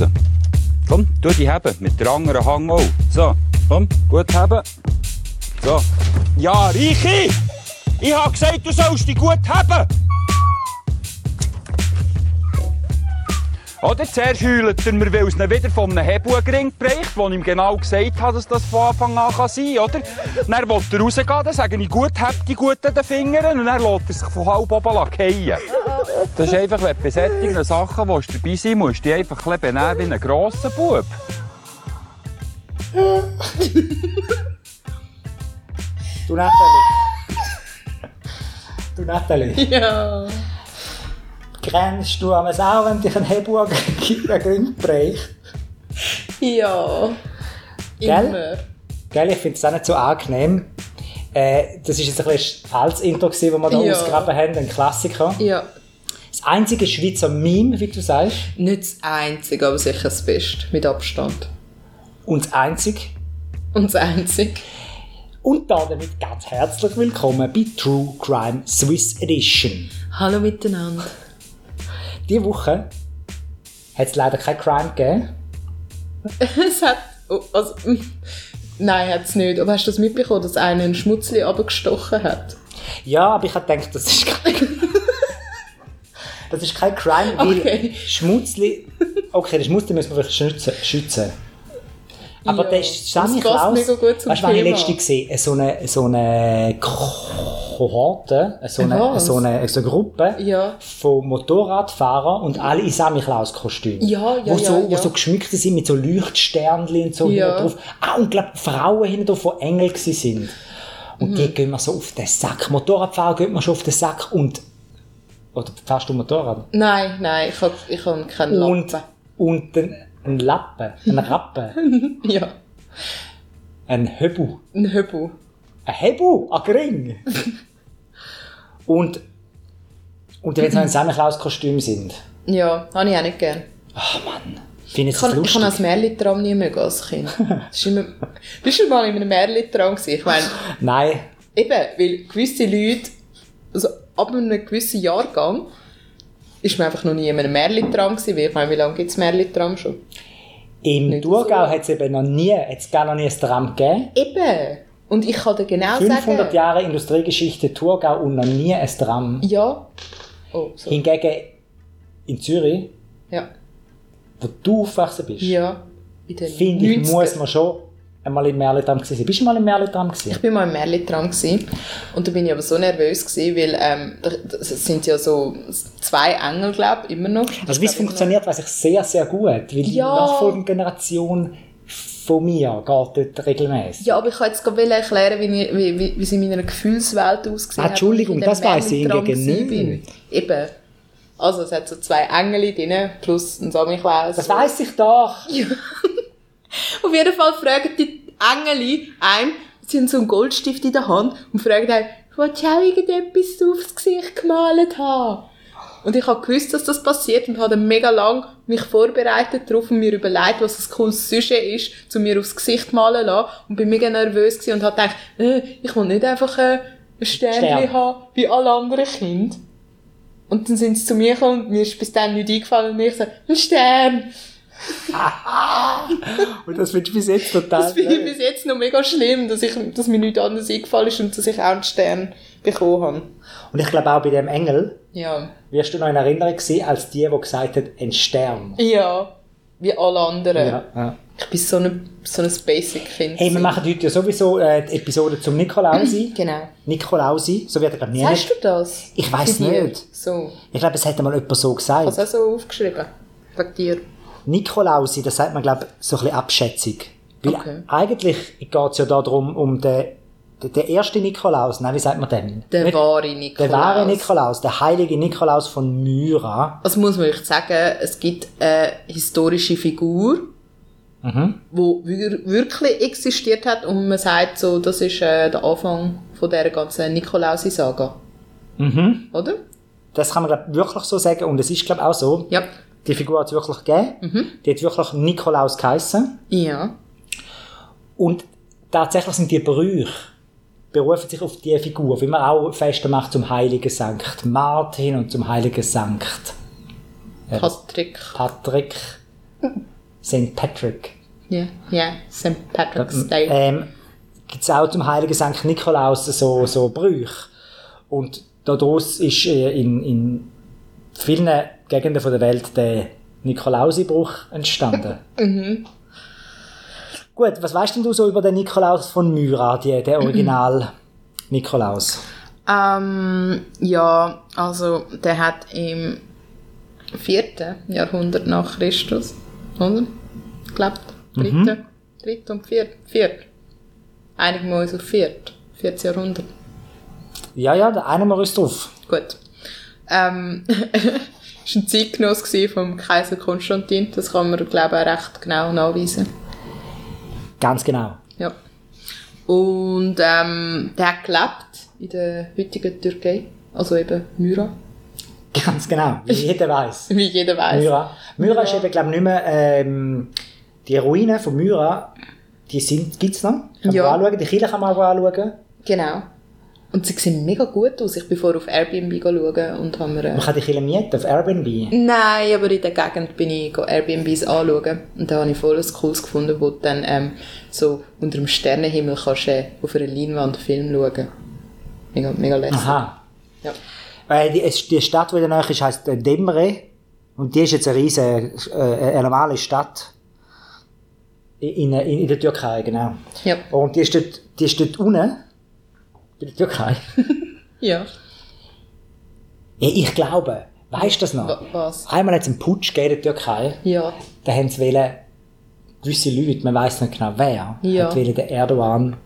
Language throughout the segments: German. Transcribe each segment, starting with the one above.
raus. Komm, tu die haben, mit der anderen Hang auch. So, komm, gut haben. So. Ja, Reichi! Ich hab gesagt, du sollst die gut haben! Oder zuerst heult er mir, weil es ihn wieder von einem Hebelgring bricht, wo ich ihm genau gesagt habe, dass das von Anfang an kann sein kann, oder? Dann will er rausgehen, dann sage ich, gut, habt die gut an den Fingern, und dann lässt er sich von halb oben fallen. Das ist einfach, wenn du bei solchen Sachen willst, dabei sein musst, die einfach ein benehmen wie ein grosser Bub. Du Nathalie. Du Nathalie. Ja. Grenzt du am auch, wenn dich ein Hebelgring bricht? Ja. Gell? Immer. Gell, ich finde es auch nicht so angenehm. Äh, das war jetzt ein bisschen altes Intro, das wir da Ja. ausgegraben haben, ein Klassiker. Ja. Das einzige Schweizer Meme, wie du sagst, Nicht das Einzige, aber sicher das Beste. Mit Abstand. und das einzige. Und das Einzige. Und da damit ganz herzlich willkommen bei True Crime Swiss Edition. Hallo miteinander. Diese Woche hat es leider kein Crime gegeben. es hat. oh, Also, nein, hat es nicht. Aber hast du das mitbekommen, dass einer einen Schmutzli abgestochen hat? Ja, aber ich habe gedacht, das ist kein... das ist kein Crime, weil Okay. Schmutzli... Okay, den Schmutzli müssen wir vielleicht schützen. schützen. Aber Ja, der ist das Sammy Klaus... mega gut zum weißt du, was ich letztens gesehen So eine, so eine Kohorte, so eine, Was? so eine, so eine Gruppe Ja. von Motorradfahrern und alle in Sammy Klaus Kostümen. Ja, ja, wo so, ja, Wo so geschmückt sind mit so Leuchtsternchen und so Ja. drauf. Ah, und glaub, Frauen hinten drauf, die Engel sind. Und Mhm. die gehen mir so auf den Sack. Motorradfahrer gehen mir schon auf den Sack und... Oder fährst du Motorrad? Nein, nein, ich habe ich hab keinen Und, Lappen. und ein, ein Lappen, ein Rappen, Ja. ein Höbu. Ein Höbu. Ein Hebu, ein Gring. und, und wenn sie noch in Samichlaus-Kostüm sind. Ja, habe ich auch nicht gern. Finde ich Ich kann, ich lustig? kann als Märli-Tram nie mögen als Kind. Das immer, bist du schon mal in einem Märli-Tram gewesen? Ich meine, Nein. eben, weil gewisse Leute, also ab einem gewissen Jahrgang, ist man einfach noch nie in einem Märli-Tram gewesen, ich meine, wie lange gibt es Märli-Tram schon? Im Nicht Thurgau hat es eben noch nie, hat's gar noch nie ein Tram gegeben. Eben! Und ich kann dir genau 500 sagen... Jahre Industriegeschichte Thurgau und noch nie ein Tram. Ja. Oh, so. Hingegen in Zürich, Ja. wo du aufgewachsen bist, Ja. In den finde ich, 90er. muss man schon einmal im Merlitram gewesen. Bist du mal im Merlitram gewesen? Ich bin mal im Märli-Tram gsi und da bin ich aber so nervös gsi, weil ähm, da- das sind ja so zwei Engel, glaube ich, immer noch. Also wie es funktioniert, weiß ich sehr, sehr gut. Weil die Ja. nachfolgende Generation von mir geht dort regelmäßig. Ja, aber ich kann jetzt erklären, wie, ich, wie, wie, wie sie in meiner Gefühlswelt ausgesehen Ah, Entschuldigung, das weiss ich gsi nicht. Eben. Also es hat so zwei Engel drin, plus ein Samichlaus. Das weiss ich doch. Auf jeden Fall fragen die Engel einem, sie haben so einen Goldstift in der Hand und fragen einem, willst du auch irgendetwas aufs Gesicht gemalt haben? Und ich habe gewusst, dass das passiert und habe dann mega lang mich vorbereitet darauf und mir überlegt, was das cooles Sujet ist, zu mir aufs Gesicht malen lassen und bin mega nervös gewesen und habe gedacht, äh, ich will nicht einfach äh, ein Sternchen Stern. haben, wie alle anderen Kinder. Und dann sind sie zu mir gekommen und mir ist bis dann nicht eingefallen und ich so, ein Stern. Und das findest du bis jetzt total Das finde ich bis jetzt noch mega schlimm, dass, ich, dass mir nichts anderes eingefallen ist und dass ich auch einen Stern bekommen habe. Und ich glaube auch bei dem Engel Ja. wirst du noch in Erinnerung sein, als die, die gesagt hat, ein Stern. Ja. Wie alle anderen. Ja, ja. Ich bin so ein, so ein Basic-Kind. Hey, wir machen heute ja sowieso äh, die Episode zum Nikolausi. Genau. Nikolausi, so wird er glaube ich nie. Sagst du das? Ich dir? nicht. So. Ich glaube, es hat mal jemand so Ich habe es gesagt. auch so aufgeschrieben. Wegen dir. Nikolausi, das sagt man glaube ich so ein bisschen abschätzig. Weil Okay. eigentlich geht es ja darum, um den, den, den ersten Nikolaus, nein, wie sagt man den? Der Nicht- wahre Nikolaus. Der wahre Nikolaus, der heilige Nikolaus von Myra. Also muss man euch sagen, es gibt eine historische Figur, Mhm. die wir- wirklich existiert hat und man sagt so, das ist äh, der Anfang von dieser ganzen Nikolausi-Saga. Mhm. Oder? Das kann man glaub, ich, wirklich so sagen und es ist glaube ich auch so. Ja. Die Figur hat es wirklich gegeben. Mhm. Die hat wirklich Nikolaus geheissen. Ja. Und tatsächlich sind die Brüche berufen sich auf die Figur, wie man auch Feste macht zum heiligen Sankt Martin und zum heiligen Sankt Patrick. Patrick St. Patrick. Ja, ja, St. Patrick's Day. Ähm, gibt es auch zum heiligen St. Nikolaus so, so Brüche. Und daraus ist äh, in, in vielen Gegenden von der Welt der Nikolausi-Bruch entstanden. Gut, was weißt denn du so über den Nikolaus von Myra, die, der Original Nikolaus? Ähm, ja, also der hat im 4. Jahrhundert nach Christus, oder? Ich glaube, dritte, dritte und viert, viert. Einigen wir uns auf viert, 14. Jahrhundert. Ja, ja, der eine mal ist drauf. Gut. Ähm, ist ein Zeitgenoss gewesen vom Kaiser Konstantin, das kann man, glaube ich, recht genau nachweisen. Ganz genau. Ja. Und ähm, der hat gelebt in der heutigen Türkei, also eben Myra, Ganz genau, wie jeder weiß. wie jeder weiß. Myra. Myra ist eben, glaube ich, nicht mehr, ähm, die Ruinen von Myra, die sind, gibt's noch. Kann man Ja. anschauen, die Kirche kann man auch anschauen. Genau. Und sie sehen mega gut aus. Ich bin vorher auf Airbnb schauen und haben mir... Äh, Man kann die Kirche mieten auf Airbnb. Nein, aber in der Gegend bin ich Airbnbs anschauen. Und da habe ich voll ein cooles gefunden, wo du dann ähm, so unter dem Sternenhimmel kannst äh, auf einer Leinwand Film schauen. Mega, mega lässig. Aha. Ja. Weil die, die Stadt, die da nahe ist, heisst äh, Demre. Und die ist jetzt eine riesige, äh, eine normale Stadt. In, in, in der Türkei, genau. Ja. Und die ist dort, die ist dort unten. Bei der Türkei. Ja. Ich glaube, weißt du das noch? Wa- Was? Einmal hat es einen Putsch gegeben in der Türkei. Ja. Da haben sie wollen, gewisse Leute, man weiß nicht genau wer, Ja. hat wollen den Erdogan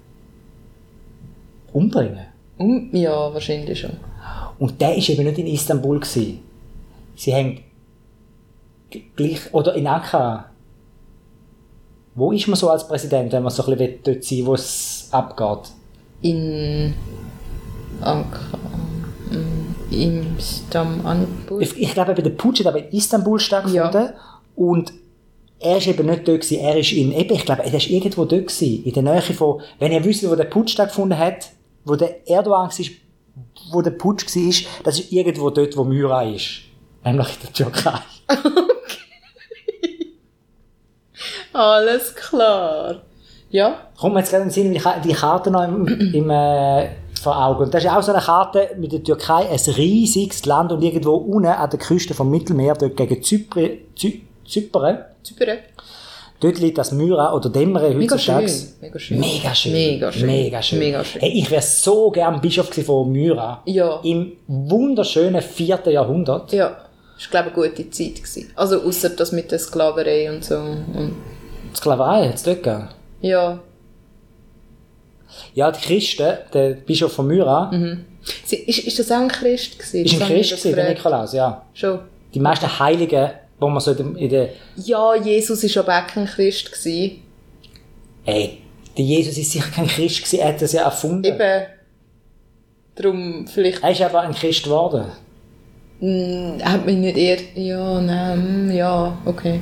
umbringen. Um, ja, wahrscheinlich schon. Und der ist eben nicht in Istanbul gewesen. Sie haben gleich, oder in Ankara. Wo ist man so als Präsident, wenn man so ein bisschen dort sein will, wo es abgeht? In Ankara. mm, Im Stammanbul. Ich, ich glaube, der Putsch hat aber in Istanbul stattgefunden. Und er ist eben nicht dort gewesen, er ist in, eben, ich glaube, er ist irgendwo dort gewesen, in der Nähe von, wenn ihr wisst, wo der Putsch stattgefunden hat, wo der Erdogan war, wo der Putsch war, das ist irgendwo dort, wo Myra ist. Nämlich in der Türkei. Alles klar. Ja. Kommt mir jetzt gerade in den Sinn, die Karte noch im, im, äh, vor Augen. Und das ist auch so eine Karte mit der Türkei, ein riesiges Land und irgendwo unten an der Küste vom Mittelmeer, dort gegen Zypern, Zy Zypern, Super. dort liegt das Myra oder Mega heutzutage. schön. Mega schön. Mega schön. Mega schön. Mega schön. Mega schön. Hey, ich wäre so gern Bischof von Myra. Ja. Im wunderschönen 4. Jahrhundert. Ja. Das war, glaube ich, eine gute Zeit. Gewesen. Also, außer das mit der Sklaverei und so. Und, Sklaverei hat es dort gegeben. Ja. Ja, die Christen, der Bischof von Myra, Sie, ist, ist das auch ein Christ gewesen? ist ein Christ gewesen, der. Nikolaus, ja. Schon. Die meisten Heiligen, wo man so in der, Ja, Jesus war aber auch kein Christ. Gewesen. Ey, der Jesus ist sicher kein Christ gewesen, er hat das ja erfunden. Eben. Darum, vielleicht Er ist aber ein Christ geworden. mm, hat mich nicht eher. Ja, nein, mm, ja, okay.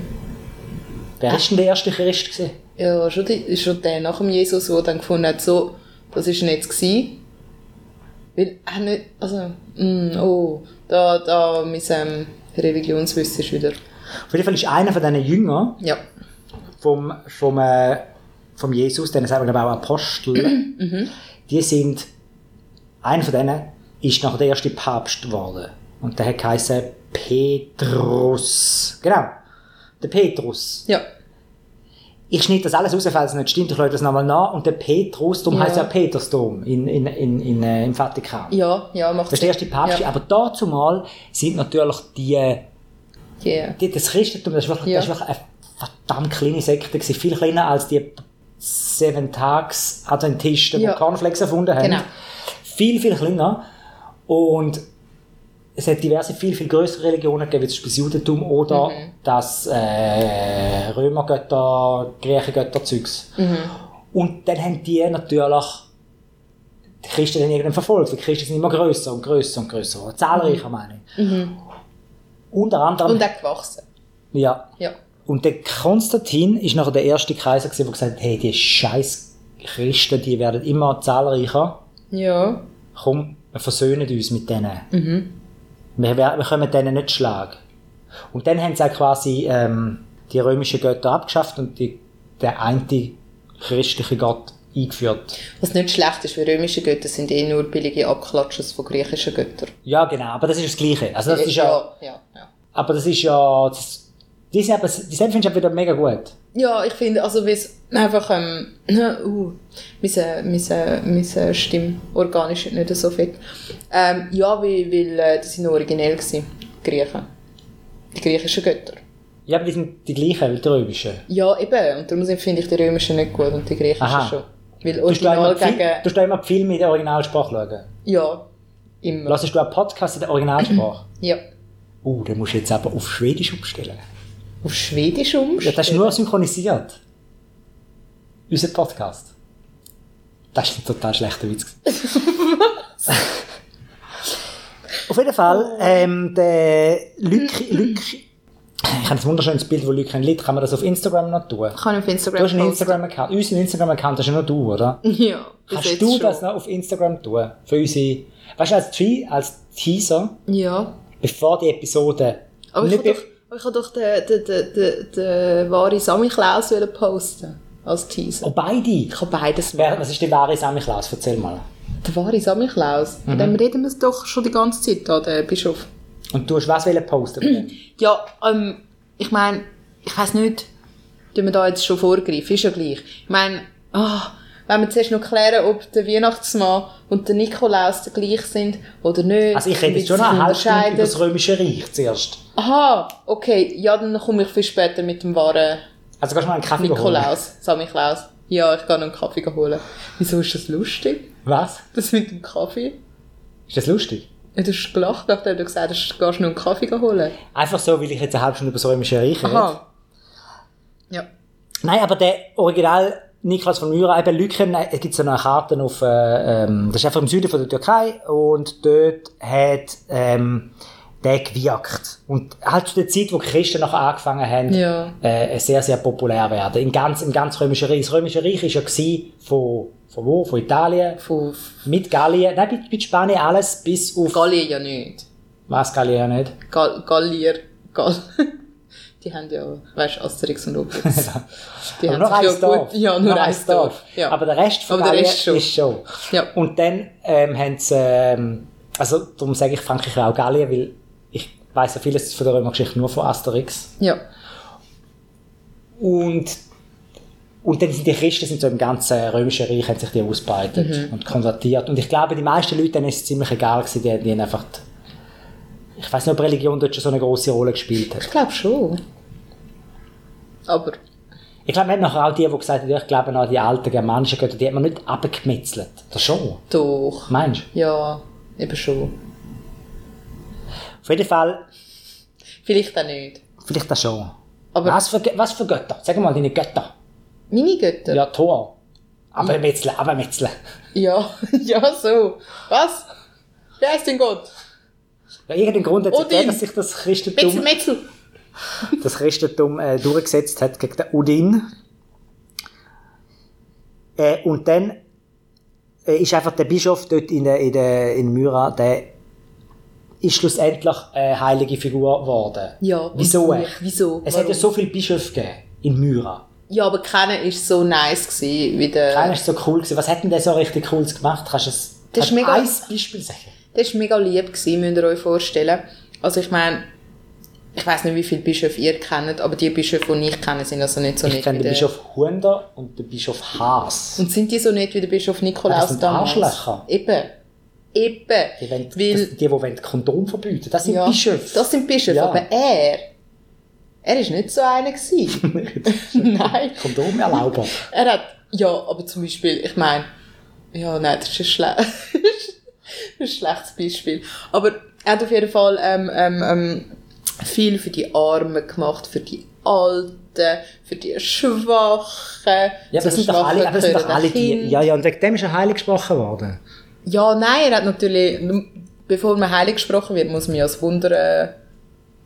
Wer ist denn der erste Christ gewesen? Ja, schon, die, schon der nach dem Jesus, der dann gefunden hat, so, das ist nicht gewesen. Weil er nicht, also, mm, oh, da, da, mein ähm, Religionswissen ist wieder. Auf jeden Fall ist einer von diesen Jüngern Ja. vom, vom, äh, vom Jesus, den sagen wir glaube ich, auch Apostel, die sind, einer von denen ist nachher der erste Papst geworden. Und der hat geheißen Petrus. Genau. Der Petrus. Ja. Ich schneide das alles raus, falls es nicht stimmt, ich schaue das nochmal nach. Und der Petrus, darum Ja. heißt ja Petersdom in, in, in, in, äh, im Vatikan. Ja, ja, macht Das ist der erste Papst, Ja. aber dazu mal sind natürlich die, äh, Yeah. die das Christentum, das ist wirklich, Ja. das ist wirklich eine verdammt kleine Sekte gewesen, viel kleiner als die Seven Tags Adventisten, Ja. die Cornflakes erfunden haben. Genau. Viel, viel kleiner. Und es hat diverse, viel, viel größere Religionen gegeben, wie zum Beispiel das Judentum oder Mhm. das äh, Römergötter, Griechengötter-Zeugs. Mhm. Und dann haben die natürlich die Christen dann irgendwann verfolgt. Die Christen sind immer größer und größer und größer. Zahlreicher, meine ich. Unter anderem. Mhm. Und auch gewachsen. ja. Ja. Und der Konstantin ist nachher der erste Kaiser, gewesen, der gesagt hat, hey, die scheiß Christen, die werden immer zahlreicher. Ja. Komm, wir versöhnen uns mit denen. Mhm. Wir, wir können denen nicht schlagen. Und dann haben sie auch quasi ähm, die römischen Götter abgeschafft und die, der eine christliche Gott eingeführt. Was nicht schlecht ist, weil römische Götter sind eh nur billige Abklatsches von griechischen Göttern. Ja, genau, aber das ist das Gleiche. Also das ist ja, ja, ja, ja. aber das ist ja, das, diese, aber, die Serie finde ich wieder mega gut. Ja, ich finde, also, wie es einfach, ähm, uh, meine, meine, meine Stimmorgan ist nicht so fit. Ähm, ja, weil, weil äh, die sind originell gewesen, die Griechen. Die griechischen Götter. Ja, aber die sind die gleichen wie die römischen. Ja, eben. Und darum finde ich die römischen nicht gut und die griechischen Aha. schon. Weil Du original Film, gegen... du immer die Filme in der Originalsprache schauen. Ja, immer. Lassest du einen Podcast in der Originalsprache? Ja. Uh, den musst du jetzt aber auf Schwedisch umstellen. Auf Schwedisch umstellen? Ja, das ist nur synchronisiert. Unser Podcast. Das ist ein total schlechter Witz. Auf jeden Fall, ähm, der Lück, Lück, ich habe ein wunderschönes Bild, wo Lück ein Lied, kann man das auf Instagram noch tun? Kann auf Instagram Du hast einen. Instagram-Account. Unseren Instagram-Account hast ja nur du, oder? Ja, Kannst du schon. das noch auf Instagram tun? Für unsere, weißt du, als, Tre als Teaser, Ja. bevor die Episode Aber ich nicht aber ich habe doch den, den, den, den, den wahren Sammy Klaus posten. Als Teaser. Oh, beide? Ich habe beides Wer, was ist der wahre Sammy Klaus? Erzähl mal. Der wahre Sammy Klaus. Mhm. Von dem reden wir doch schon die ganze Zeit, da, der Bischof. Und du hast was wollen posten? Ja, ähm, ich meine, ich weiß nicht, tun wir da jetzt schon vorgreifen, ist ja gleich. Ich meine, ah, wenn wir zuerst noch klären, ob der Weihnachtsmann und der Nikolaus gleich sind oder nicht. Also ich rede jetzt schon noch Stunde über das Römische Reich zuerst. Aha, okay, ja, dann komme ich viel später mit dem wahren Also kannst du mal einen Kaffee holen? Nikolaus, Sammy Klaus. Ja, ich kann noch einen Kaffee holen. Wieso ist das lustig? Was? Das mit dem Kaffee? Ist das lustig? Ja, du hast gelacht, nachdem du gesagt hast, du gehst noch einen Kaffee holen. Einfach so, weil ich jetzt eine halbe Stunde über das Römische Reich rede. Aha. Ja. Nein, aber der Original Niklas von Myra, eben Lücken, gibt es ja noch eine Karte auf, äh, ähm, das ist einfach im Süden von der Türkei und dort hat ähm, der gewirkt. Und halt zu der Zeit, wo die Christen noch angefangen haben, Ja. äh, sehr, sehr populär werden. Im ganz, im ganz Römischen Reich. Das Römische Reich ist ja gewesen von, von wo? Von Italien, Von mit Gallien, nein, mit, mit Spanien alles bis auf... Gallien ja nicht. Was Gallien ja nicht? Gall Gallier. Gall Die haben ja, weißt du, Asterix und Obelix. Die haben sich ein ja Dorf. gut. Ja, nur, ein Dorf. Ja. Aber der Rest von Gallien Rest schon. ist schon. Ja. Und dann ähm, haben sie, ähm, also darum sage ich Frankreich auch Gallien, weil weiß ja vieles von der Römergeschichte nur von Asterix. ja. Und, und dann sind die Christen sind so im ganzen Römischen Reich haben sich die ausbreitet Mhm. und konvertiert. Und ich glaube, die meisten Leute denen ist es ziemlich egal gewesen, die, die haben einfach, die, ich weiß nicht, ob Religion dort schon so eine große Rolle gespielt hat. Ich glaube schon. Aber, Ich glaube, man hat nachher auch die, die gesagt haben, ich glaube an die alten germanischen Götter, die hat man nicht abgemetzelt. Das schon. doch. Meinst du? Ja, eben schon. Auf jeden Fall, Vielleicht auch nicht. vielleicht das schon. Aber- was, für, was für Götter? Sag mal deine Götter. Meine Götter? Ja, Thor. Aber metzeln, aber metzeln. Ja, ja, so. Was? Wer ist denn Gott? Ja, irgendeinen Grund hat es dass sich das Metzel, Christentum, Metzel. das Christentum äh, durchgesetzt hat gegen den Odin. Äh, und dann äh, ist einfach der Bischof dort in, der, in, der, in Myra, der ist schlussendlich eine heilige Figur geworden. Ja, Wieso? ich- wieso? Es hat ja Warum? so viele Bischöfe gegeben in Myra. Ja, aber keiner war so nice gewesen, wie der... Keiner ist so cool gewesen. Was hat denn der so richtig cooles gemacht? Kannst du es, Das kannst mega- ein Beispiel sagen? Der war mega lieb, gewesen, müsst ihr euch vorstellen. Also ich meine, ich weiß nicht, wie viele Bischöfe ihr kennt, aber die Bischöfe, die ich kenne, sind also nicht so Ich nett kenne wie den der... Bischof Hunder und den Bischof Haas. Und sind die so nett wie der Bischof Nikolaus das sind damals? Arschlöcher. Eben. Eben. Die, wollen, Weil- das, die, die wollen Kondom verbieten. Das sind ja, Bischöfe. Das sind Bischöfe, Ja. aber er... Er ist nicht so einer gewesen. Nein. Kondom erlauben. Er hat, ja, aber zum Beispiel, ich meine, ja, nein, das ist ein, schle ein schlechtes Beispiel. Aber er hat auf jeden Fall ähm, ähm, ähm, viel für die Armen gemacht, für die Alten, für die Schwachen. Ja, das sind doch alle, das sind doch alle die. Ja, ja, und wegen dem ist er heilig gesprochen worden. Ja, nein, er hat natürlich, bevor man heilig gesprochen wird, muss man ja das Wunder, äh,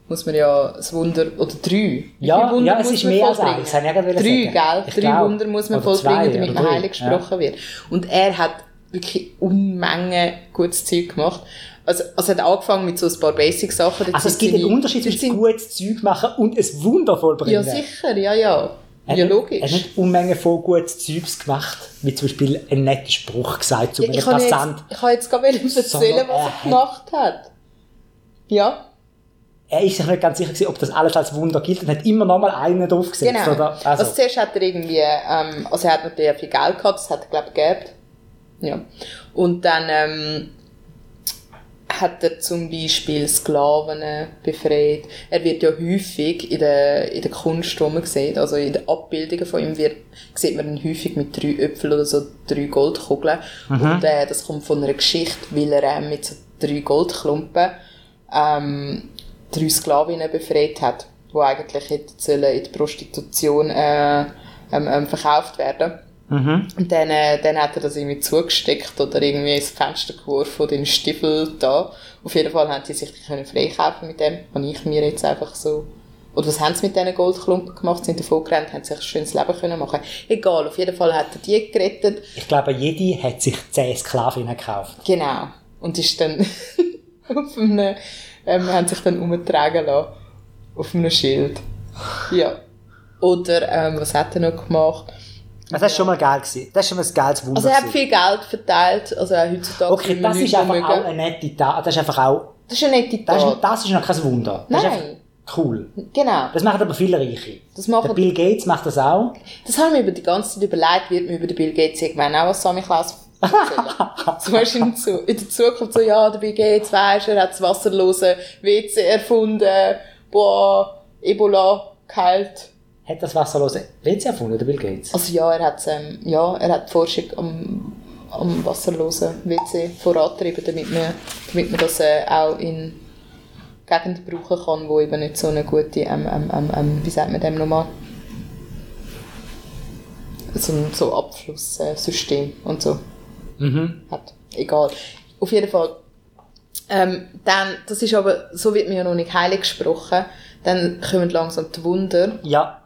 muss man ja das Wunder, oder drei. Ja, Wunder ja, es muss ist man mehr als vollbringen? eins, Drei, gell? Drei glaub. Wunder muss man vollbringen, zwei, damit man heilig gesprochen wird. Und er hat wirklich Unmengen gutes Zeug gemacht. Also, also hat angefangen mit so ein paar Basic-Sachen. Also es gibt einen Unterschied zwischen gutes Zeug machen und es wundervoll bringen. Ja, sicher, ja, ja. Er Ja, hat- Er logisch. hat nicht Unmengen von gutes Zeugs gemacht, wie zum Beispiel einen netten Spruch gesagt zu Ja, einem ich kann jetzt, Passant. ich kann jetzt gar nicht erzählen, was er er gemacht hat. Ja, Er ist sich nicht ganz sicher gewesen, ob das alles als Wunder gilt und hat immer noch mal einen draufgesetzt. genau. Oder? Also, Also, zuerst hat er irgendwie, ähm, also er hat natürlich viel Geld gehabt, das hat er, glaube ich, geerbt. Ja. Und dann, ähm, hat er zum Beispiel Sklaven befreit. Er wird ja häufig in der, in der Kunst, die man sieht, also in den Abbildungen von ihm, wird, sieht man ihn häufig mit drei Äpfeln oder so drei Goldkugeln. Und äh, das kommt von einer Geschichte, weil er äh, mit so drei Goldklumpen ähm, drei Sklavinnen befreit hat, die eigentlich hätten sollen in die Prostitution äh, ähm, ähm, verkauft werden. Und dann, äh, dann hat er das irgendwie zugesteckt oder irgendwie ins Fenster geworfen oder in den Stiefel da. Auf jeden Fall haben sie sich die können freikaufen mit dem. Habe ich mir jetzt einfach so... Oder was haben sie mit diesen Goldklumpen gemacht? Sind davon gerannt, haben sich ein schönes Leben können machen. Egal, auf jeden Fall hat er die gerettet. ich glaube, jede hat sich zehn Sklavinnen gekauft. Genau. Und ist dann auf einem, ähm, haben sich dann umgetragen lassen. Auf einem Schild. Ja. Oder, ähm, was hat er noch gemacht? Also das ist schon mal geil gewesen. Das ist schon mal ein geiles Wunder. Also er hat viel Geld verteilt, also heutzutage Okay, das ist einfach auch eine nette Tat. Das ist einfach auch, Das ist eine nette das Tat. ist, das ist noch kein Wunder. Das ist Nein. cool. Genau. Das machen aber viele Reiche. Das Der machen, Bill Gates macht das auch. das haben wir über die ganze Zeit überlegt, wird mir über den Bill Gates irgendwann auch was Sammy Klaus. Zum Beispiel in, Zu- in der Zukunft so, ja, der Bill Gates, weisst, er hat das wasserlose WC erfunden, boah, Ebola geheilt. Hat das wasserlose WC erfunden, der Bill Gates? Also ja, er hat, ähm, ja, er hat die Forschung am, am wasserlosen WC vorantrieben, damit man, damit man das äh, auch in Gegenden brauchen kann, wo eben nicht so eine gute, ähm, ähm, ähm, ähm, wie sagt man dem nochmal? So ein so Abflusssystem und so hat. Egal. Auf jeden Fall. Ähm, dann, das ist aber, so wird mir ja noch nicht heilig gesprochen, dann kommen langsam die Wunder. Ja.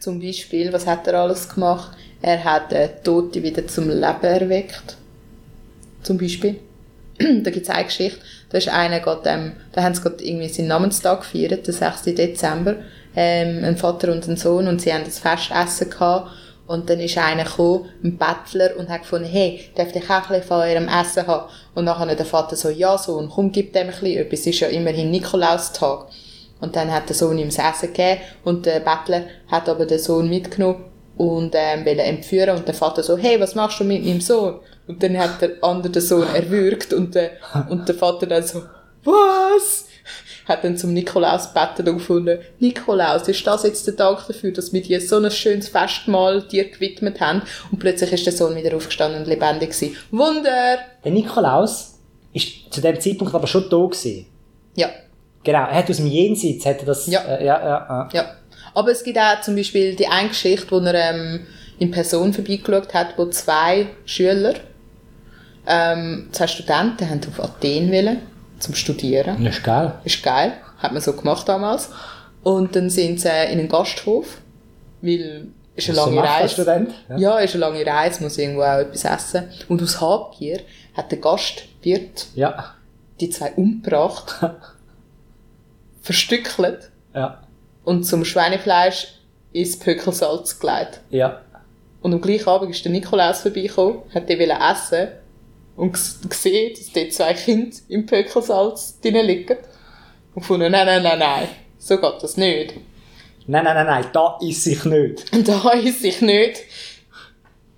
Zum Beispiel, was hat er alles gemacht? Er hat äh, Tote wieder zum Leben erweckt. Zum Beispiel. da gibt es eine Geschichte. Da ist einer ähm, da haben sie gerade irgendwie seinen Namenstag gefeiert, den 6. Dezember. Ähm, ein Vater und ein Sohn und sie haben das Festessen gehabt. Und dann ist einer gekommen, ein Bettler, und hat gefunden, hey, darf ich auch ein von eurem Essen haben? Und dann hat der Vater so, ja, Sohn, komm, gib dem ein bisschen etwas. Es ist ja immerhin Nikolaustag. Und dann hat der Sohn ihm das Essen gegeben und der Bettler hat aber den Sohn mitgenommen und ähm, will entführen und der Vater so, hey, was machst du mit meinem Sohn? Und dann hat der andere den Sohn erwürgt und der, und der Vater dann so, was? Hat dann zum Nikolaus Bettler gefunden, Nikolaus, ist das jetzt der Dank dafür, dass wir dir so ein schönes Festmahl dir gewidmet haben? Und plötzlich ist der Sohn wieder aufgestanden und lebendig gewesen. Wunder! Der Nikolaus ist zu dem Zeitpunkt aber schon da gewesen. Ja. Genau, er hat aus dem Jenseits, hat er das, Ja. äh, ja, ja, ja. Aber es gibt auch zum Beispiel die eine Geschichte, wo er ähm, in Person vorbeigeschaut hat, wo zwei Schüler, ähm, zwei Studenten, haben auf Athen wollen, zum Studieren. Das ist geil. Ist geil. Hat man so gemacht damals. Und dann sind sie in einen Gasthof, weil ist eine So lange der Reise. Student. Ja. Ja, ist eine lange Reise, muss irgendwo auch etwas essen. Und aus Habgier hat der Gastwirt Ja. die zwei umgebracht, verstückelt Ja. und zum Schweinefleisch ins Pökelsalz gelegt. Ja. Und am gleichen Abend ist der Nikolaus vorbeigekommen, hat die wollen essen und gesehen, dass dort zwei Kinder im Pökelsalz drin liegen. Und gefunden, nein, nein, nein, nein, so geht das nicht. Nein, nein, nein, nein, da ist sich nicht. Da ist ich nicht.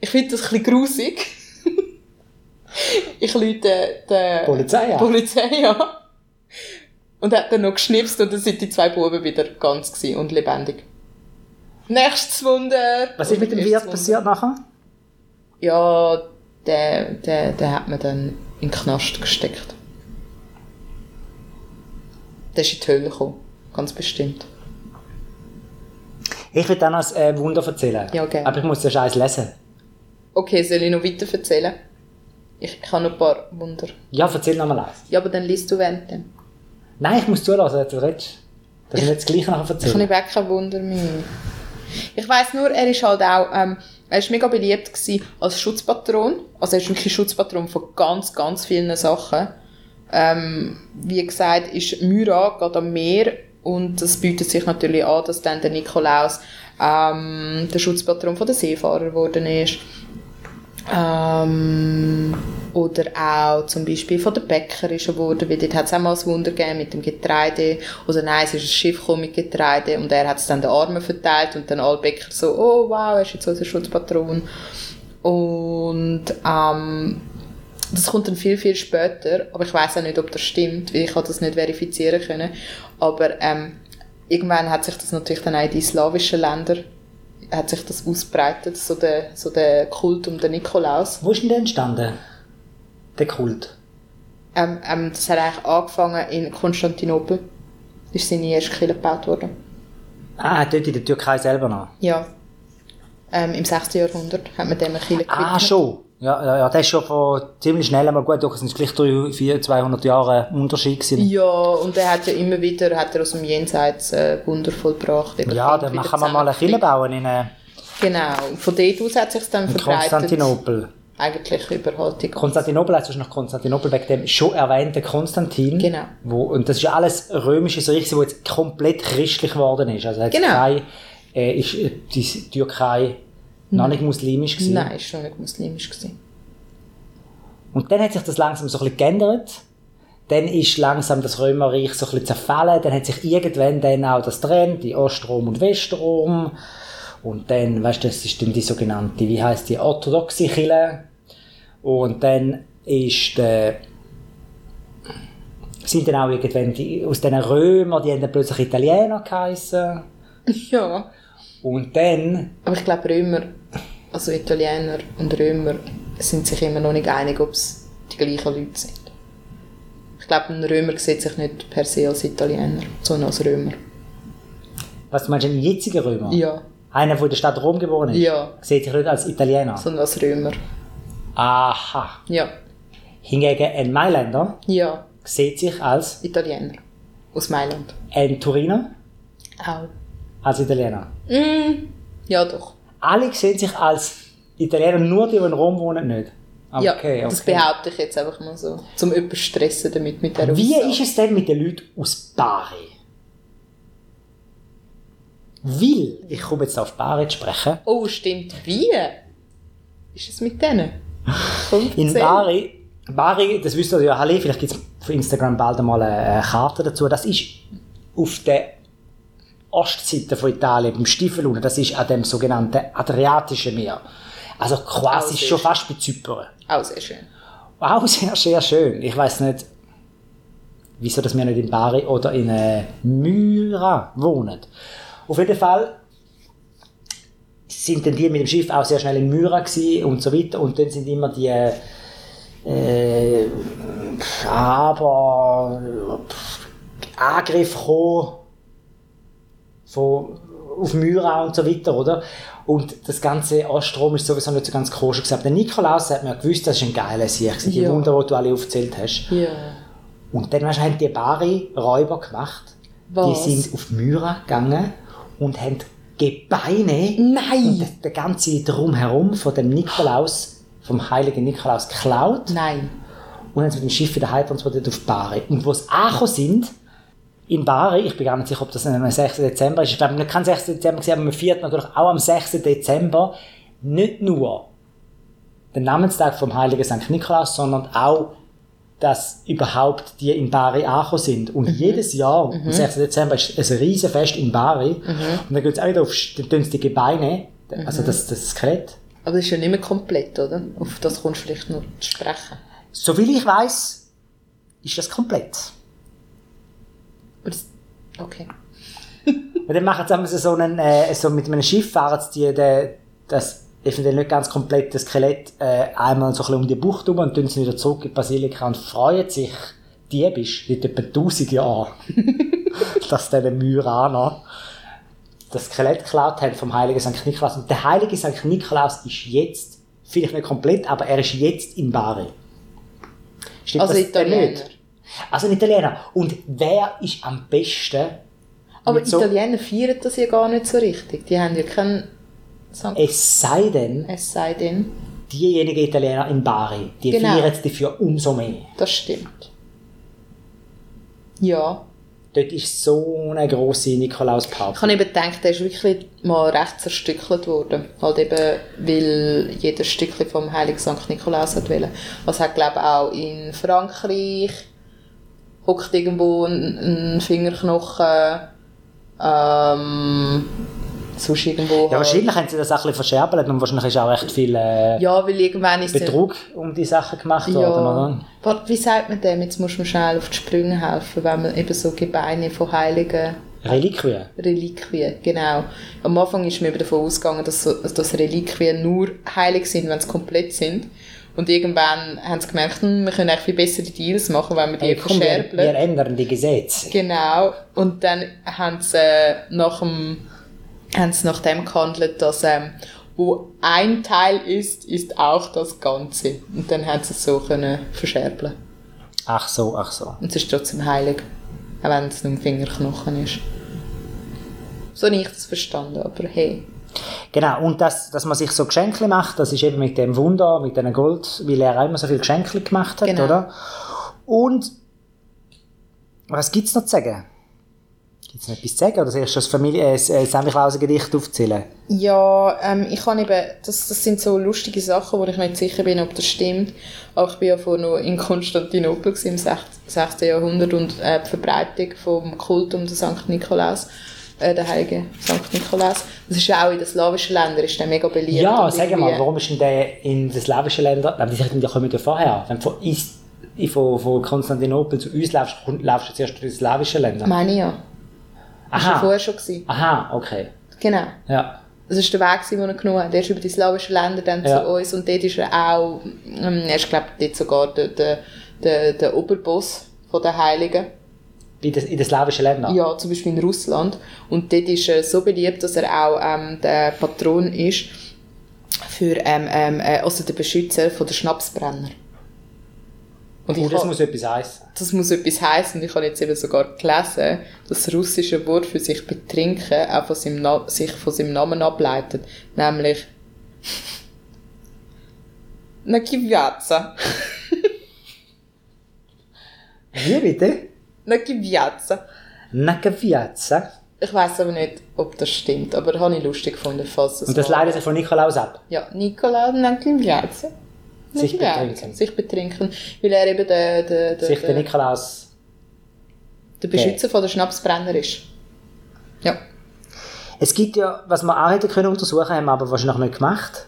Ich finde das ein bisschen grusig. ich lüte den Polizei an. Polizei an. Und hat dann noch geschnipst und dann sind die zwei Buben wieder ganz gewesen und lebendig. Nächstes Wunder. Was ist mit dem Wirt passiert nachher? Ja, der, der, der hat man dann in den Knast gesteckt. Der ist in die Hölle gekommen. Ganz bestimmt. Ich will dann noch ein äh, Wunder erzählen. Ja, gerne. Aber ich muss den Scheiß lesen. Okay, soll ich noch weiter erzählen? Ich, habe noch ein paar Wunder. Ja, erzähl noch mal eins. Ja, aber dann liest du während dem. Nein, ich muss zulassen, du redest. Das ist das Gleiche nachher Ich erzählen. habe wirklich kein Wunder mehr. Ich weiss nur, er ist halt auch, ähm, er ist mega beliebt gewesen als Schutzpatron. Also er ist wirklich Schutzpatron von ganz, ganz vielen Sachen. Ähm, wie gesagt, ist Myra gerade am Meer und es bietet sich natürlich an, dass dann der Nikolaus ähm, der Schutzpatron von der Seefahrer geworden ist. Ähm, oder auch zum Beispiel von der Bäcker ist er geworden, weil dort hat es auch mal ein Wunder gegeben mit dem Getreide. Oder nein, es ist ein Schiff mit Getreide und er hat es dann den Armen verteilt und dann alle Bäcker so, oh wow, er ist jetzt unser Schutzpatron. Und ähm, das kommt dann viel, viel später, aber ich weiß auch nicht, ob das stimmt, weil ich das nicht verifizieren können. Aber ähm, irgendwann hat sich das natürlich dann auch in die slawischen Länder hat sich das ausbreitet, so der, so der Kult um den Nikolaus. Wo ist denn der entstanden? Der Kult? Ähm, ähm, das hat eigentlich angefangen in Konstantinopel. Da ist seine erste Kirche gebaut worden. Ah, dort in der Türkei selber noch? Ja. Ähm, Im 6. Jahrhundert hat man dem eine Kirche Ah, schon. Ja, ja, ja, das ist schon von ziemlich schnell einmal gut, doch es sind gleich 300, 400, 200 Jahre Unterschied gewesen. Ja, und er hat ja immer wieder, hat er aus dem Jenseits äh, Wunder vollbracht. Ja, dann machen wir mal eine Kirche bauen in, äh, Genau, von dort aus hat sich dann verbreitet. Konstantinopel. Eigentlich über die ganze- Konstantinopel heißt noch Konstantinopel wegen dem schon erwähnten Konstantin. Genau. Wo, und das ist ja alles römisches Reich, wo jetzt komplett christlich geworden ist. Also Genau. kein, äh, ist äh, die Türkei noch nicht muslimisch gewesen. Nein, ist schon nicht muslimisch gewesen. Und dann hat sich das langsam so ein bisschen geändert. Dann ist langsam das Römerreich so ein bisschen zerfallen. Dann hat sich irgendwann dann auch das Trend, die Ostrom und Westrom. Und dann, weißt du, das ist dann die sogenannte, wie heißt die, orthodoxe Kirche. Und dann ist der, sind dann auch irgendwann die, aus diesen Römer, die haben dann plötzlich Italiener geheissen. Ja. Und dann, Aber ich glaube, Römer, also Italiener und Römer, sind sich immer noch nicht einig, ob es die gleichen Leute sind. Ich glaube, ein Römer sieht sich nicht per se als Italiener, sondern als Römer. was du meinst, ein jetziger Römer? Ja, Einer, der in der Stadt Rom geboren ist? Ja. Sieht sich nicht als Italiener? sondern als Römer. Aha. Ja, Hingegen ein Mailänder ja, sieht sich als Italiener. Aus Mailand. ein Turiner Auch. als Italiener. Mm, ja, doch. Alle sehen sich als Italiener, nur die, die in Rom wohnen, nicht. Okay, ja, okay. das behaupte ich jetzt einfach mal so. Zum jemanden stressen damit mit der Wie Aussage. ist es denn mit den Leuten aus Bari? Weil, ich komme jetzt auf Bari zu sprechen, Oh, stimmt. Wie? Ist es mit denen? Kommt, in erzähl. Bari, Bari, das wisst ihr ja alle, vielleicht gibt es auf Instagram bald einmal eine Karte dazu, das ist auf der Ostseite von Italien, beim Stiefelunten, das ist an dem sogenannten Adriatischen Meer. Also quasi Auch schon schön. fast bei Zypern. Auch sehr schön. Wow, sehr, sehr schön. Ich weiß nicht, wieso dass wir nicht in Bari oder in äh, Myra wohnen. Auf jeden Fall sind dann die mit dem Schiff auch sehr schnell in Myra gewesen und so weiter und dann sind immer die äh, aber Angriffe gekommen von, auf Myra und so weiter, oder? Und das ganze Ostrom ist sowieso nicht so ganz koscher. Aber der Nikolaus hat mir gewusst, das ist ein geiler Sieg. Die Ja. Wunder, die du alle aufgezählt hast. Ja. Und dann weißt haben die Bari Räuber gemacht. Was? Die sind auf Myra gegangen und haben Gebeine Nein! und das- der ganze Drumherum von dem Nikolaus, vom heiligen Nikolaus geklaut Nein. und haben sie mit dem Schiff wieder heimtransportiert auf Bari. Und wo sie angekommen sind, in Bari, ich bin gar nicht sicher, ob das am 6. Dezember ist, ich glaube, kein 6. Dezember gewesen, aber am 4. natürlich auch am 6. Dezember, nicht nur der Namenstag vom heiligen St. Nikolaus, sondern auch, dass überhaupt die in Bari angekommen sind. Und jedes Jahr, am 6. Dezember, ist ein riesen Fest in Bari. Und dann geht es auch wieder auf die Gebeine, also das, das Skelett. Aber das ist ja nicht mehr komplett, oder? Auf das kommst du vielleicht noch zu sprechen. Soviel ich weiß, ist das komplett. Okay. Und dann machen sie so einen, äh, so mit einem Schiff fahren sie die, die, das eventuell nicht ganz komplette Skelett äh, einmal so ein bisschen um die Bucht herum und tun sie wieder zurück in die Basilika und freuen sich diebisch seit etwa 1000 Jahren, dass diese Myraner das Skelett geklaut haben vom heiligen St. Nikolaus. Und der heilige St. Nikolaus ist jetzt, vielleicht nicht komplett, aber er ist jetzt in Bari. Stimmt Also das Italiener. nicht? Also ein Italiener. Und wer ist am besten Aber so- Italiener feiern das ja gar nicht so richtig. Die haben ja keinen St. Es sei denn, Es sei denn, diejenigen Italiener in Bari, die Genau. feiern es dafür umso mehr. das stimmt. Ja. Dort ist so eine grosse Nikolausparty. Ich habe eben gedacht, der ist wirklich mal recht zerstückelt worden. Halt eben, weil jeder Stückchen vom Heiligen St. Nikolaus hat wollen. Was hat, glaube ich, auch in Frankreich hockt irgendwo ein, ein Fingerknochen, ähm, sonst irgendwo Ja, wahrscheinlich haben sie das auch ein bisschen verscherbelt und wahrscheinlich ist auch recht viel äh, Ja, weil irgendwann ist Betrug um die Sachen gemacht Ja. worden, oder? Warte, wie sagt man dem? Jetzt muss man schnell auf die Sprünge helfen, wenn man eben so Gebeine von Heiligen Reliquien. Reliquien, genau. Am Anfang ist mir eben davon ausgegangen, dass, so, dass Reliquien nur heilig sind, wenn sie komplett sind. Und irgendwann haben sie gemerkt, hm, wir können eigentlich viel bessere Deals machen, wenn wir die Hey, komm, wir, wir verscherbeln. ändern die Gesetze. Genau. Und dann haben sie äh, nach dem, haben sie nach dem gehandelt, dass ähm, wo ein Teil ist, ist auch das Ganze. Und dann haben sie es so können verscherbeln. Ach so, ach so. Und es ist trotzdem heilig. Auch wenn es nur ein Fingerknochen ist. So ich das verstanden, aber hey. Genau, und dass, dass man sich so Geschenke macht, das ist eben mit dem Wunder, mit dem Gold, weil er auch immer so viele Geschenke gemacht hat, Genau. oder? Und was gibt's noch zu sagen? Gibt's noch etwas zu sagen? Oder soll ich schon das Familie, äh, das äh, Samichlausen-Gedicht aufzählen? Ja, ähm, ich kann eben, das, das sind so lustige Sachen, wo ich nicht sicher bin, ob das stimmt. Aber ich bin ja vorher noch in Konstantinopel gewesen, im 6. 6. Jahrhundert und äh, die Verbreitung vom Kult um den St. Nikolaus, äh, der heilige St. Nikolaus, das ist ja auch in den slawischen Ländern, ist der mega beliebt. Ja, sag mal, warum ist denn der in den slawischen Ländern, die kommen ja vorher. Wenn du von, Is- von, von Konstantinopel zu uns laufst, komm- laufst du zuerst durch die slawischen Länder. Meine ja. Das war Aha, vorher schon. Gewesen. aha, okay. Genau. Ja. Das war der Weg, den er genommen hat. Er ist über die slawischen Länder dann Ja. zu uns und dort ist er auch, ähm, er ist glaube ich dort sogar der, der, der, der Oberboss von der Heiligen. In den, in den slawischen Ländern? Ja, zum Beispiel in Russland. Und dort ist er so beliebt, dass er auch ähm, der Patron ist für ähm, ähm, äh, also der Beschützer von der Schnapsbrenner. Und Oh, das ha- muss etwas heißen. das muss etwas heißen. Und ich habe jetzt eben sogar gelesen, dass das russische Wort für sich betrinken auch von seinem Na sich von seinem Namen ableitet. Nämlich Nakiviaza. Wie bitte? Nakiviaza. Nakaviazza. Ich weiß aber nicht, ob das stimmt, aber das habe ich lustig gefunden, falls das Und das leitet sich von Nikolaus ab. Ja, Nicola Nakiviaza. Sich betrinken. Sich betrinken. Weil er eben der, der, der, Sich der Nikolaus. der Beschützer von der Schnapsbrenner ist. Ja. Es gibt ja, was wir auch hätten können untersuchen, haben wir aber wahrscheinlich noch nicht gemacht.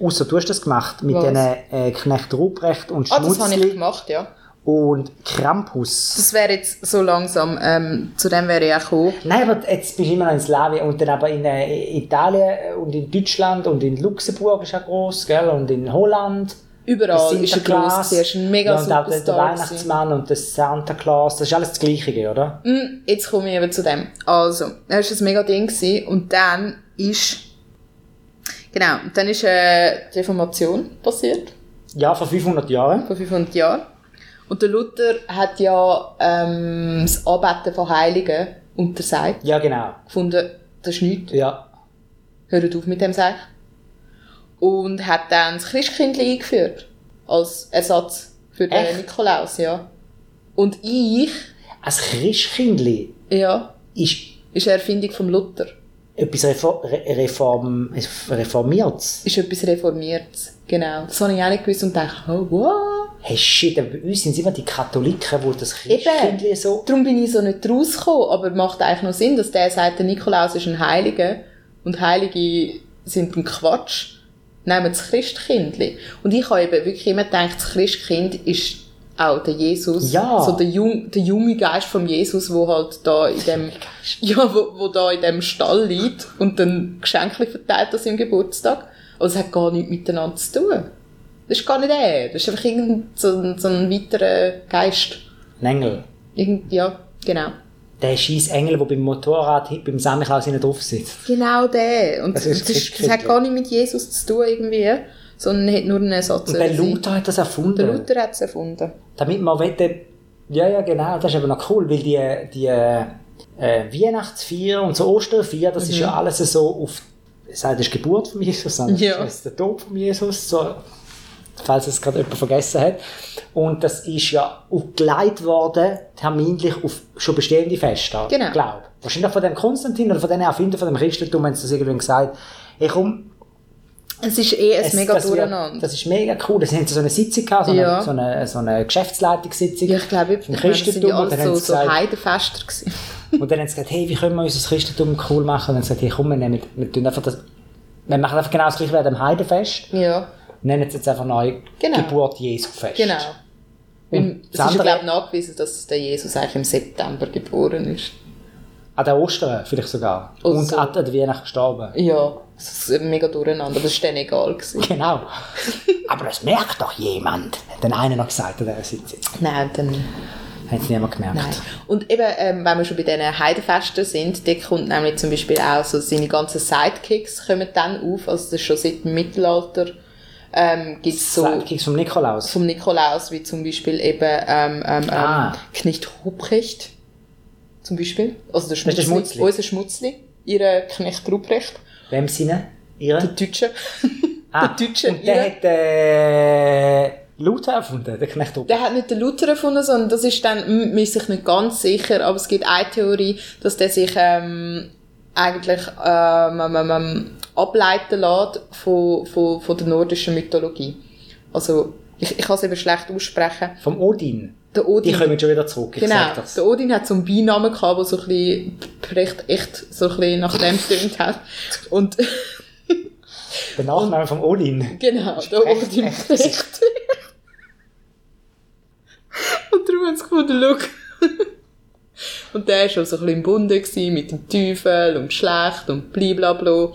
Außer du hast das gemacht. Mit Was? diesen äh, Knecht Ruprecht und Ah, das habe ich Schmutzli gemacht, ja. und Krampus. Das wäre jetzt so langsam, ähm, zu dem wäre ich auch gekommen. Nein, aber jetzt bist du immer noch in Slawien und dann aber in äh, Italien und in Deutschland und in Luxemburg ist er groß, gell? Und in Holland. Überall ist er gross, er ist ein mega ja, und auch der, Superstar. gewesen. Weihnachtsmann und der Santa Claus, das ist alles das Gleiche, oder? Mm, Jetzt komme ich eben zu dem. Also, er war ein mega Ding gewesen, und dann ist, genau, dann ist äh, die Reformation passiert, Ja, vor 500 Jahren. vor 500 Jahren. Und der Luther hat ja ähm, das Anbeten von Heiligen untersagt, Ja, genau. gefunden, das ist nichts, Ja. hört auf mit dem Seich. Und hat dann das Christkind eingeführt, als Ersatz für den Echt? Nikolaus, ja. Und ich, Ein Christkindli ja, ist ist eine Erfindung vom Luther. etwas Reform, Reform, Reformiertes. ist etwas Reformiertes. Genau. Das habe ich auch nicht gewusst und dachte, oh, wow. Hey, shit, aber bei uns sind es immer die Katholiken, die das Christkindli so... Darum bin ich so nicht rausgekommen, aber macht eigentlich noch Sinn, dass der sagt, der Nikolaus ist ein Heiliger und Heilige sind ein Quatsch. Nehmen das Christkindli. Und ich habe eben wirklich immer gedacht, das Christkind ist auch der Jesus. Ja. So der, Jung, der junge Geist von Jesus, wo halt da in dem, ja, wo, wo da in dem Stall liegt und dann Geschenke verteilt an seinem Geburtstag. Also es hat gar nichts miteinander zu tun. Das ist gar nicht er. Das ist einfach irgendein so, ein- so ein weiterer Geist. Ein Engel. Irgend, ja, genau. Der scheiß Engel, der beim Motorrad beim Samichlaus hinten drauf sitzt. Genau der. Und Das ist das, das hat gar nicht mit Jesus zu tun irgendwie, sondern hat nur einen Ersatz. Und der. Luther hat das erfunden. Der Luther hat es erfunden. Damit man wette, ja, ja, genau, das ist aber noch cool, weil die, die äh, Weihnachtsfeier und so Osterfeier, das ist ja alles so auf, es sagt, das ist Geburt von Jesus, sondern Ja. das ist der Tod von Jesus, so falls es gerade jemand vergessen hat. Und das ist ja aufgeleitet worden, terminlich, auf schon bestehende Feste. Genau. Glaub. Wahrscheinlich von dem Konstantin oder von den Erfinder von dem Christentum haben sie das irgendwann gesagt. Hey, komm, Es ist eh ein es- mega das, wird- Durcheinander. das ist mega cool. Das haben sie so eine Sitzung gehabt, so, Ja. eine, so, eine, so eine Geschäftsleitungssitzung. ja, ich glaube, ich vom meine, sind Christentum. ja haben so, so Heidenfester und dann haben sie gesagt, hey, wie können wir unser Christentum cool machen? Und dann haben sie gesagt, hey, komm, wir, nehmen, wir, tun einfach das, wir machen einfach genau das gleiche wie an dem Heidenfest. Ja, Nennen es jetzt einfach neu Genau. Geburt Jesu Fest. genau. Und es das ist glaube ich, nachgewiesen, dass der Jesus eigentlich im September geboren ist. An der Ostern vielleicht sogar. Oder und an der Weihnachten gestorben. Ja, es ist mega durcheinander, es war dann egal. Gewesen. Genau. Aber das merkt doch jemand. Hat dann einer noch gesagt an dieser Sitzung. Nein, dann... Hat es niemand gemerkt. Nein. Und eben, ähm, wenn wir schon bei diesen Heidefesten sind, da kommt nämlich zum Beispiel auch so seine ganzen Sidekicks kommen dann auf, also das ist schon seit dem Mittelalter ähm, gibt es so Sidekicks vom Nikolaus. vom Nikolaus, wie zum Beispiel eben ähm, ähm, ähm, Ah. Knecht Ruprecht, zum Beispiel. Also der Schmutzli, Schmutzli. unser Schmutzli, ihre Knecht Ruprecht, Wem Sinne? Ihre? der Deutsche. Ah, der Deutsche, und der ihre. hat äh, Luther erfunden, der Knecht Ruprecht. Der hat nicht den Luther erfunden, sondern das ist dann, m- man ist sich nicht ganz sicher, aber es gibt eine Theorie, dass der sich ähm, eigentlich ähm, ähm, ableiten lässt von, von, von der nordischen Mythologie. Also, ich, ich kann es eben schlecht aussprechen. Vom Odin. Der Die Odin, kommen schon wieder zurück, ich genau, das. der Odin hat so einen Beinamen gehabt, der so ein bisschen Precht echt so ein bisschen nach dem getönt hat. Und Der Nachname vom Odin. Genau, der Precht, Odin echt. Und darum haben sie gefunden, schau. Und der war schon so ein bisschen im Bunde mit dem Teufel und schlecht und blablabla.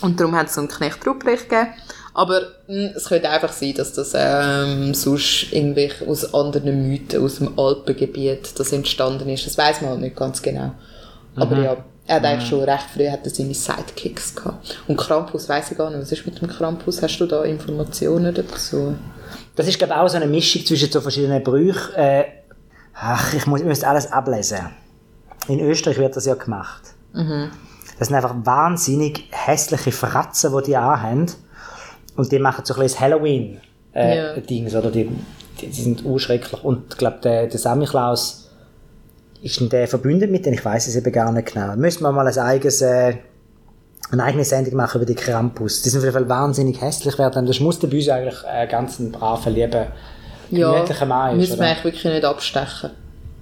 Und darum hat es so einen Knecht Ruprecht gegeben. Aber mh, es könnte einfach sein, dass das ähm, sonst irgendwie aus anderen Mythen, aus dem Alpengebiet das entstanden ist. Das weiß man halt nicht ganz genau. Aber ja, er hat eigentlich schon recht früh hat er seine Sidekicks gehabt. Und Krampus weiß ich gar nicht. Was ist mit dem Krampus? Hast du da Informationen dazu? Das ist, glaube ich, auch so eine Mischung zwischen so verschiedenen Brüchen. Äh, ach, ich muss, ich müsste alles ablesen. In Österreich wird das ja gemacht. Das sind einfach wahnsinnig hässliche Fratzen, die die anhaben. Und die machen so ein bisschen Ja. Halloween-Dings, oder? Die, die, die sind urschrecklich. Und ich glaube, der, der Samichlaus ist denn der verbündet mit denen? Ich weiß es eben gar nicht genau. Müssen wir mal ein eigenes, äh, eine eigene Sendung machen über die Krampus. Die sind auf jeden Fall wahnsinnig hässlich werden. Das muss der bei uns eigentlich äh, ganz ein braver, lieber, gemütlicher Mann ist, müssen wir eigentlich wirklich nicht abstechen.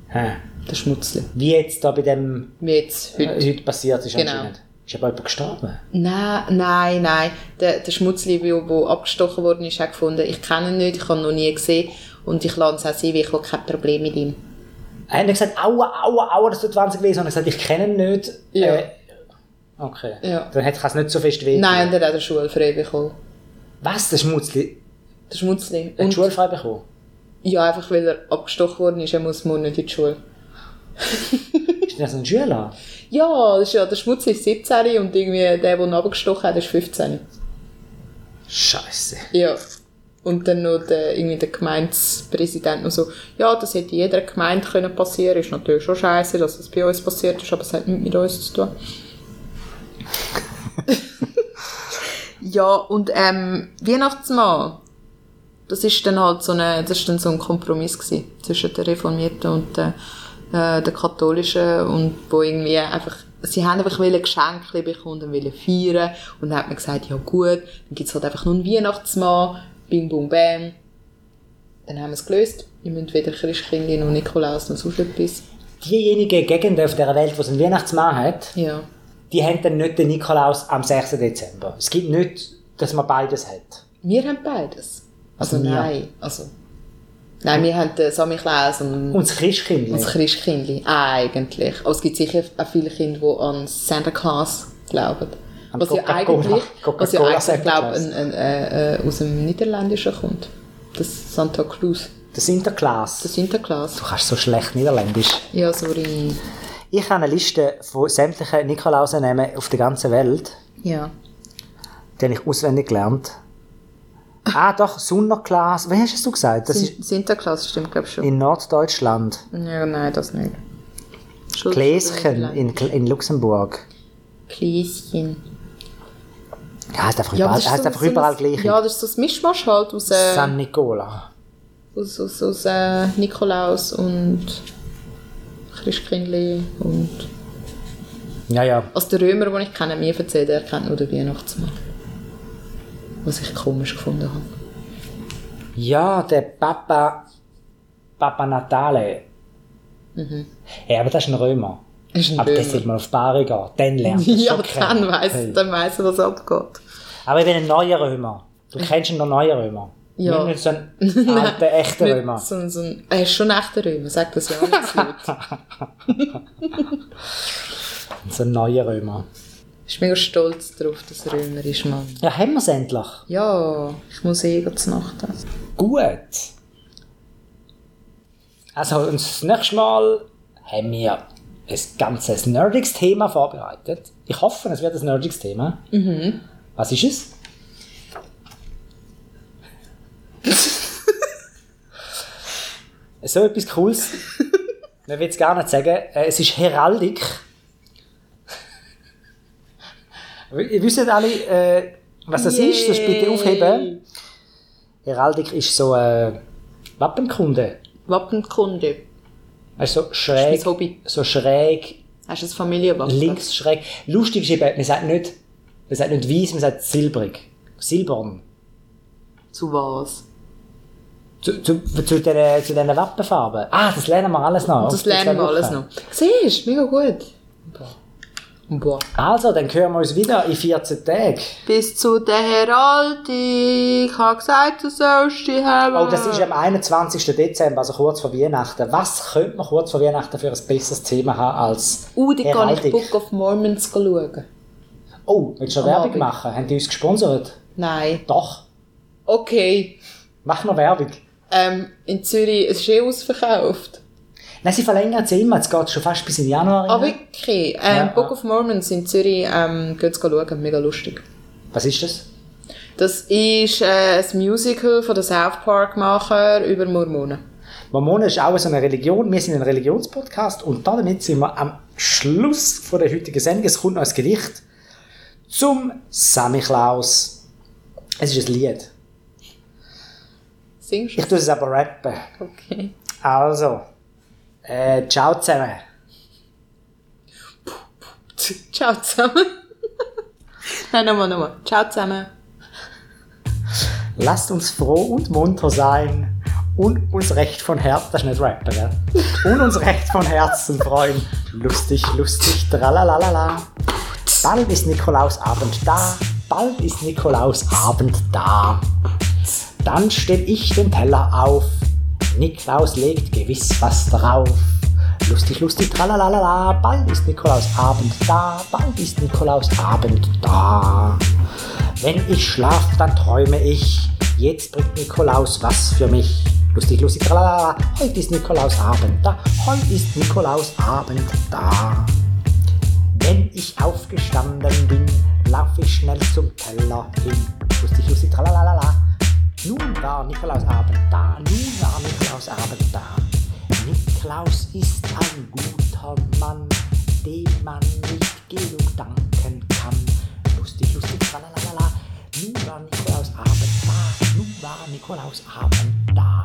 Hä? Der Schmutzli. Wie jetzt da bei dem Wie jetzt äh, heute. heute passiert ist Genau. anscheinend. Ist aber jemand gestorben? Nein, nein, nein. Der, der Schmutzli, der, abgestochen worden ist, hat gefunden, ich kenne ihn nicht, ich habe ihn noch nie gesehen und ich lasse es auch sehen, weil ich habe kein Problem mit ihm. Er hat gesagt, aua, aua, aua, das tut 20 weh, sondern er hat gesagt, ich kenne ihn nicht. Ja. Äh, okay. Ja. Dann hat es nicht so fest weh. Nein, und er hat auch schulfrei bekommen. Was, der Schmutzli? Der Schmutzli. Hat Und, schulfrei bekommen? ja, einfach weil er abgestochen worden ist, er muss morgen nicht in die Schule. Ist das ein Schüler? Ja, das ist ja, der Schmutzli ist 17 und irgendwie der, der ihn abgestochen hat, ist 15. Scheiße. Ja. Und dann noch der, irgendwie der Gemeindepräsident noch so, ja, das hätte in jeder Gemeinde können passieren. Ist natürlich schon scheiße, dass das bei uns passiert ist, aber es hat nichts mit uns zu tun. ja, und ähm, Weihnachtsmann, das ist dann halt so eine, das ist dann so ein Kompromiss gewesen zwischen den Reformierten und den, äh, den Katholischen und wo irgendwie einfach, sie haben einfach wollen Geschenke bekommen und wollen feiern und dann hat man gesagt, ja gut, dann gibt's halt einfach nur einen Weihnachtsmann, bing, bum, bam. Dann haben wir es gelöst. Wir müssen weder Christkindli noch Nikolaus noch sonst etwas. Diejenigen Gegenden auf dieser Welt, wo es einen Weihnachtsmann hat, Ja. die haben dann nicht den Nikolaus am 6. Dezember. Es gibt nicht, dass man beides hat. Wir haben beides. Also, Also nein. Also, nein, wir haben den Samichlaus und, Und das Christkind. und das Christkindli. Eigentlich. Aber es gibt sicher auch viele Kinder, die an Santa Claus glauben. An Was ja eigentlich, was ja eigentlich Santa glaub, Claus. ein, ein, äh, äh, aus dem Niederländischen kommt. Das Santa Claus. Der Sinterklaas. Der Santa Claus. Du kannst so schlecht Niederländisch. Ja, sorry. Ich habe eine Liste von sämtlichen Nikolausennamen auf der ganzen Welt. Ja. Die habe ich auswendig gelernt. Ah, doch, Sunderklaas. Wie hast du gesagt? Das ist Sin- Sinterklaas stimmt, glaube ich, schon. in Norddeutschland. Ja, nein, das nicht. Gläschen in, in Luxemburg. Gläschen. Ja, heißt einfach Ja, überall, das ist heißt so- einfach so überall gleich. Ja, das ist so ein Mischmasch halt aus, äh, San Nicola. aus, aus, aus äh, Nikolaus und Christkindli und... Ja, ja. Also der Römer, den ich kenne, mir erzählt, er kennt nur den Weihnachtsmann. Was ich komisch gefunden habe. Ja, der Papa, Papa Natale. Ja, aber das ist ein Römer. Er ist ein aber Römer. sollte mal auf Bari gehen. Dann lernt er es Ja, dann weiss, Hey. dann weiss er, was abgeht. Aber ich bin ein neuer Römer. Du kennst einen neuen Römer. Ja. Nicht so einen alten, echten Nicht Römer. So, ein- so ein, er ist schon ein echter Römer, sag das ja nicht so laut. So ein neuer Römer. Ich bin mega stolz darauf, dass er Römer ist, Mann. Ja, haben wir es endlich. Ja, ich muss eh zur Nacht essen. Gut. Also, und das nächste Mal haben wir ein ganzes nerdiges Thema vorbereitet. Ich hoffe, es wird ein nerdiges Thema. Mhm. Was ist es? so etwas Cooles. Man will es gar nicht sagen. Äh, Es ist Heraldik. Ihr wisst alle, äh, was das ist. Das bitte aufheben. Heraldik ist so äh, Wappenkunde. Wappenkunde. Also so schräg, Das Hobby. so schräg, Hast du ein Familienwappen? links schräg. Lustig ist eben, man sagt nicht, man sagt nicht weiß, man sagt silbrig. Silbern. Zu was? Zu, zu, zu, den, zu den Wappenfarben. Ah, das lernen wir alles noch. Das lernen wir alles noch. Siehst du, mega gut. Boah. Also, dann hören wir uns wieder in 14 Tagen. Bis zu der Heraldik. Ich habe gesagt, du sollst die haben. Oh, das ist am 21. Dezember, also kurz vor Weihnachten. Was könnte man kurz vor Weihnachten für ein besseres Thema haben als Uh, die kann ich? Book of Mormons schauen. Oh, willst du noch Werbung machen? Haben die uns gesponsert? Nein. Doch. Okay. Mach noch Werbung. Ähm, in Zürich es ist eh ausverkauft. Nein, sie verlängern es immer. Jetzt geht es schon fast bis in Januar. Ah, rein. wirklich? Ähm, Ja, Book of Mormons in Zürich, ähm, geht's schauen. Mega lustig. Was ist das? Das ist äh, ein Musical von den South Park Macher über Mormonen. Mormonen ist auch so eine Religion. Wir sind ein Religionspodcast und damit sind wir am Schluss von der heutigen Sendung. Es kommt noch ein Gedicht zum Samichlaus. Es ist ein Lied. Singst Ich tue es aber rappen. Okay. Also, äh, ciao zusammen. Ciao zusammen. Nein, nochmal, nochmal. Ciao zusammen. Lasst uns froh und munter sein und uns recht von Herzen, das ist nicht rappen, gell? Und uns recht von Herzen freuen. Lustig, lustig, tralalala. Bald ist Nikolausabend da, bald ist Nikolausabend da. Dann stell ich den Teller auf, Niklaus legt gewiss was drauf. Lustig, lustig, tralalala, bald ist Nikolausabend da, bald ist Nikolausabend da. Wenn ich schlaf, dann träume ich, jetzt bringt Nikolaus was für mich. Lustig, lustig, tralalala, heute ist Nikolausabend da, heute ist Nikolausabend da. Wenn ich aufgestanden bin, lauf ich schnell zum Teller hin. Lustig, lustig, tralalala. Nun war Nikolausabend da, nun war Nikolausabend da. Niklaus ist ein guter Mann, dem man nicht genug danken kann. Lustig, lustig, tralalala. Nun war Nikolausabend da, nun war Nikolausabend da.